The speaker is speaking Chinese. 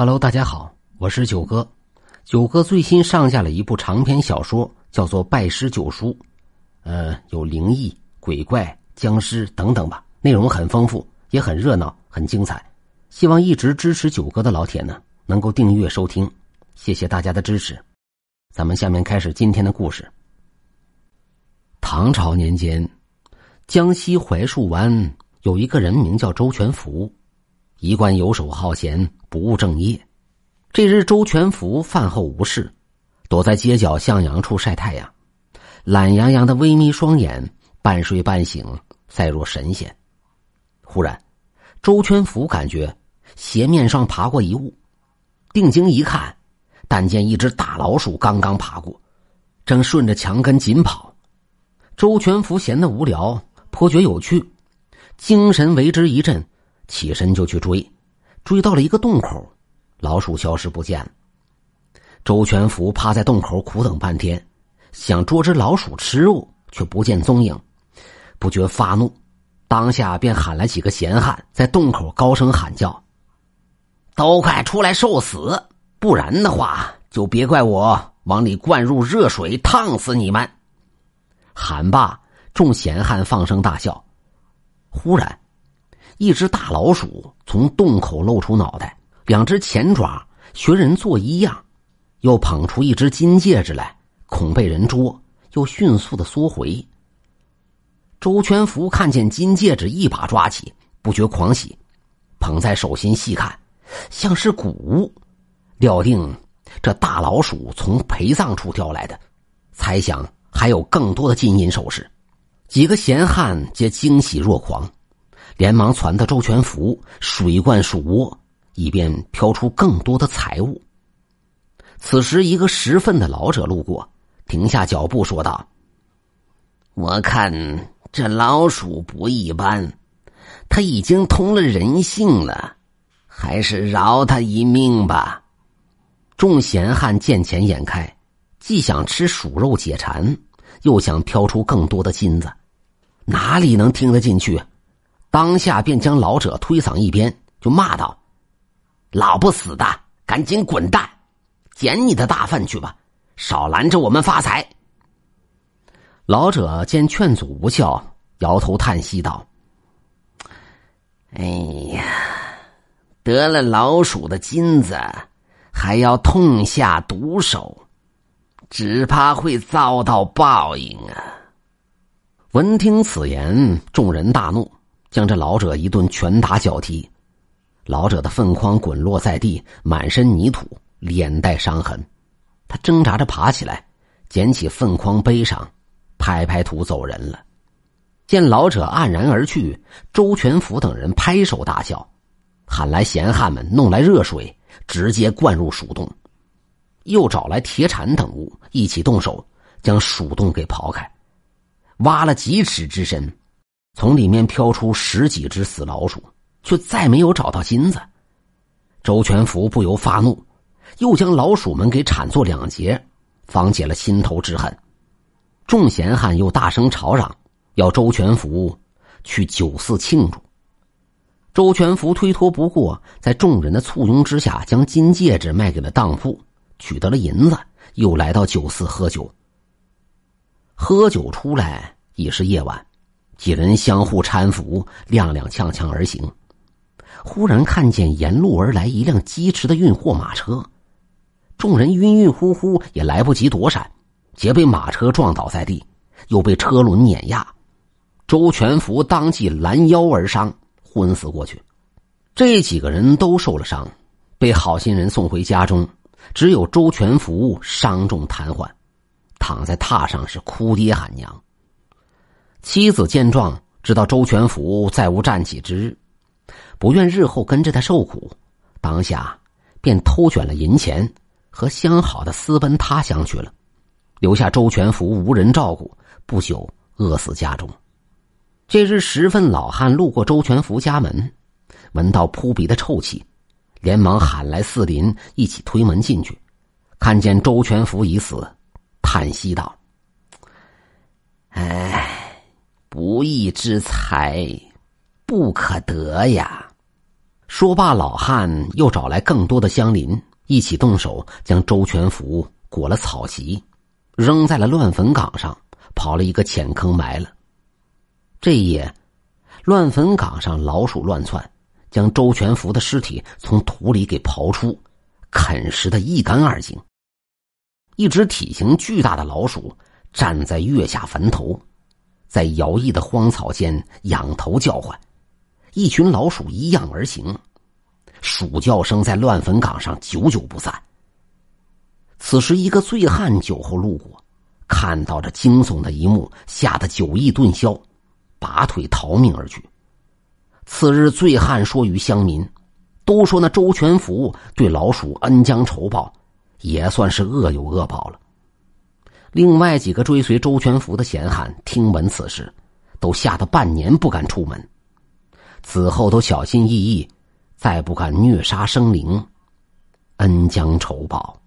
Hello，大家好，我是九哥。九哥最新上架了一部长篇小说，叫做《拜师九叔》，呃，有灵异、鬼怪、僵尸等等吧，内容很丰富，也很热闹，很精彩。希望一直支持九哥的老铁呢，能够订阅收听，谢谢大家的支持。咱们下面开始今天的故事。唐朝年间，江西槐树湾有一个人名叫周全福。一贯游手好闲，不务正业。这日，周全福饭后无事，躲在街角向阳处晒太阳，懒洋洋的微眯双眼，半睡半醒，赛若神仙。忽然，周全福感觉鞋面上爬过一物，定睛一看，但见一只大老鼠刚刚爬过，正顺着墙根紧跑。周全福闲得无聊，颇觉有趣，精神为之一振。起身就去追，追到了一个洞口，老鼠消失不见了。周全福趴在洞口苦等半天，想捉只老鼠吃肉，却不见踪影，不觉发怒，当下便喊来几个闲汉，在洞口高声喊叫：“都快出来受死！不然的话，就别怪我往里灌入热水烫死你们！”喊罢，众闲汉放声大笑。忽然。一只大老鼠从洞口露出脑袋，两只前爪学人做一样，又捧出一只金戒指来，恐被人捉，又迅速的缩回。周全福看见金戒指，一把抓起，不觉狂喜，捧在手心细看，像是古物，料定这大老鼠从陪葬处叼来的，猜想还有更多的金银首饰。几个闲汉皆惊喜若狂。连忙传到周全福水灌鼠窝，以便飘出更多的财物。此时，一个十分的老者路过，停下脚步说道：“我看这老鼠不一般，他已经通了人性了，还是饶他一命吧。”众闲汉见钱眼开，既想吃鼠肉解馋，又想飘出更多的金子，哪里能听得进去？当下便将老者推搡一边，就骂道：“老不死的，赶紧滚蛋，捡你的大粪去吧，少拦着我们发财。”老者见劝阻无效，摇头叹息道：“哎呀，得了老鼠的金子，还要痛下毒手，只怕会遭到报应啊！”闻听此言，众人大怒。将这老者一顿拳打脚踢，老者的粪筐滚落在地，满身泥土，脸带伤痕。他挣扎着爬起来，捡起粪筐背上，拍拍土走人了。见老者黯然而去，周全福等人拍手大笑，喊来闲汉们弄来热水，直接灌入鼠洞，又找来铁铲等物，一起动手将鼠洞给刨开，挖了几尺之深。从里面飘出十几只死老鼠，却再没有找到金子。周全福不由发怒，又将老鼠们给铲作两截，方解了心头之恨。众闲汉又大声吵嚷，要周全福去酒肆庆祝。周全福推脱不过，在众人的簇拥之下，将金戒指卖给了当铺，取得了银子，又来到酒肆喝酒。喝酒出来已是夜晚。几人相互搀扶，踉踉跄跄而行。忽然看见沿路而来一辆疾驰的运货马车，众人晕晕乎乎，也来不及躲闪，皆被马车撞倒在地，又被车轮碾压。周全福当即拦腰而伤，昏死过去。这几个人都受了伤，被好心人送回家中，只有周全福伤重瘫痪，躺在榻上是哭爹喊娘。妻子见状，知道周全福再无站起之日，不愿日后跟着他受苦，当下便偷卷了银钱，和相好的私奔他乡去了，留下周全福无人照顾，不久饿死家中。这日十分，老汉路过周全福家门，闻到扑鼻的臭气，连忙喊来四邻一起推门进去，看见周全福已死，叹息道：“哎。”不义之财，不可得呀！说罢，老汉又找来更多的乡邻，一起动手将周全福裹了草席，扔在了乱坟岗上，刨了一个浅坑埋了。这一夜，乱坟岗上老鼠乱窜，将周全福的尸体从土里给刨出，啃食的一干二净。一只体型巨大的老鼠站在月下坟头，在摇曳的荒草间仰头叫唤。一群老鼠一样而行，鼠叫声在乱坟岗上久久不散。此时，一个醉汉酒后路过，看到这惊悚的一幕，吓得酒意顿消，拔腿逃命而去。次日，醉汉说与乡民：“都说那周全福对老鼠恩将仇报，也算是恶有恶报了。”另外几个追随周全福的闲汉听闻此事，都吓得半年不敢出门。此后都小心翼翼，再不敢虐杀生灵，恩将仇报。